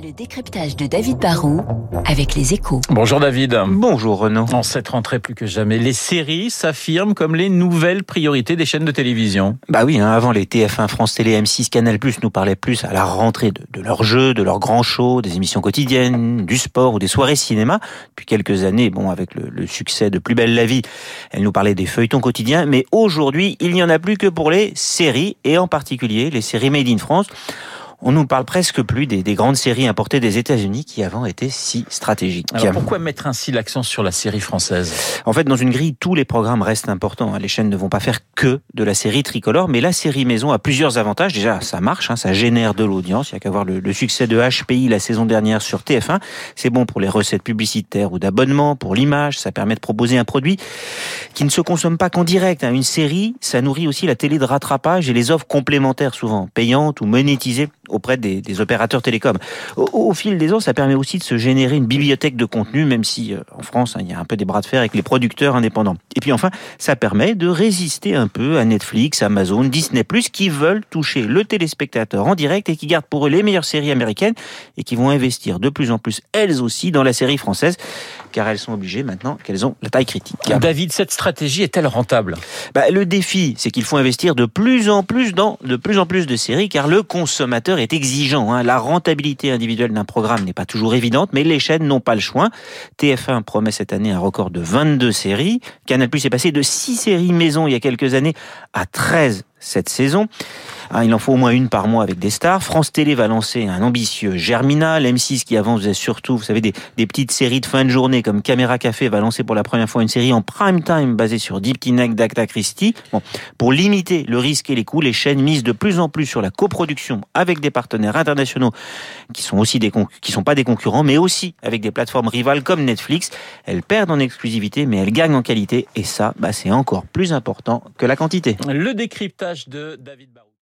Le décryptage de David Barrault avec les échos. Bonjour David. Bonjour Renaud. En cette rentrée plus que jamais, les séries s'affirment comme les nouvelles priorités des chaînes de télévision. Bah oui, hein, avant les TF1, France Télé, M6, Canal+, nous parlaient plus à la rentrée de, de leurs jeux, de leurs grands shows, des émissions quotidiennes, du sport ou des soirées cinéma. Depuis quelques années, bon, avec le, le succès de Plus belle la vie, elles nous parlaient des feuilletons quotidiens. Mais aujourd'hui, il n'y en a plus que pour les séries, et en particulier les séries Made in France on nous parle presque plus des, des, grandes séries importées des États-Unis qui avant étaient si stratégiques. Alors pourquoi mettre ainsi l'accent sur la série française? En fait, dans une grille, tous les programmes restent importants. Hein. Les chaînes ne vont pas faire que de la série tricolore, mais la série maison a plusieurs avantages. Déjà, ça marche, hein, ça génère de l'audience. Il y a qu'à voir le, le, succès de HPI la saison dernière sur TF1. C'est bon pour les recettes publicitaires ou d'abonnement, pour l'image. Ça permet de proposer un produit qui ne se consomme pas qu'en direct. Hein. Une série, ça nourrit aussi la télé de rattrapage et les offres complémentaires, souvent payantes ou monétisées auprès des, opérateurs télécoms. Au, au, fil des ans, ça permet aussi de se générer une bibliothèque de contenu, même si euh, en France, hein, il y a un peu des bras de fer avec les producteurs indépendants. Et puis enfin, ça permet de résister un peu à Netflix, Amazon, Disney+, qui veulent toucher le téléspectateur en direct et qui gardent pour eux les meilleures séries américaines et qui vont investir de plus en plus, elles aussi, dans la série française, car elles sont obligées maintenant qu'elles ont la taille critique. David, cette stratégie est-elle rentable? Bah, Le défi, c'est qu'il faut investir de plus en plus dans de plus en plus de séries, car le consommateur est exigeant. Hein. La rentabilité individuelle d'un programme n'est pas toujours évidente, mais les chaînes n'ont pas le choix. TF1 promet cette année un record de 22 séries. Canal Plus est passé de 6 séries maison il y a quelques années à 13 cette saison. Ah, il en faut au moins une par mois avec des stars. France Télé va lancer un ambitieux Germinal. M6 qui avance surtout, vous savez, des, petites séries de fin de journée comme Caméra Café va lancer pour la première fois une série en prime time basée sur Deep Kinect d'Acta Christie. Bon, pour limiter le risque et les coûts, les chaînes misent de plus en plus sur la coproduction avec des partenaires internationaux qui sont aussi des qui sont pas des concurrents, mais aussi avec des plateformes rivales comme Netflix. Elles perdent en exclusivité, mais elles gagnent en qualité, et ça, bah, c'est encore plus important que la quantité. Le décryptage de David Barou.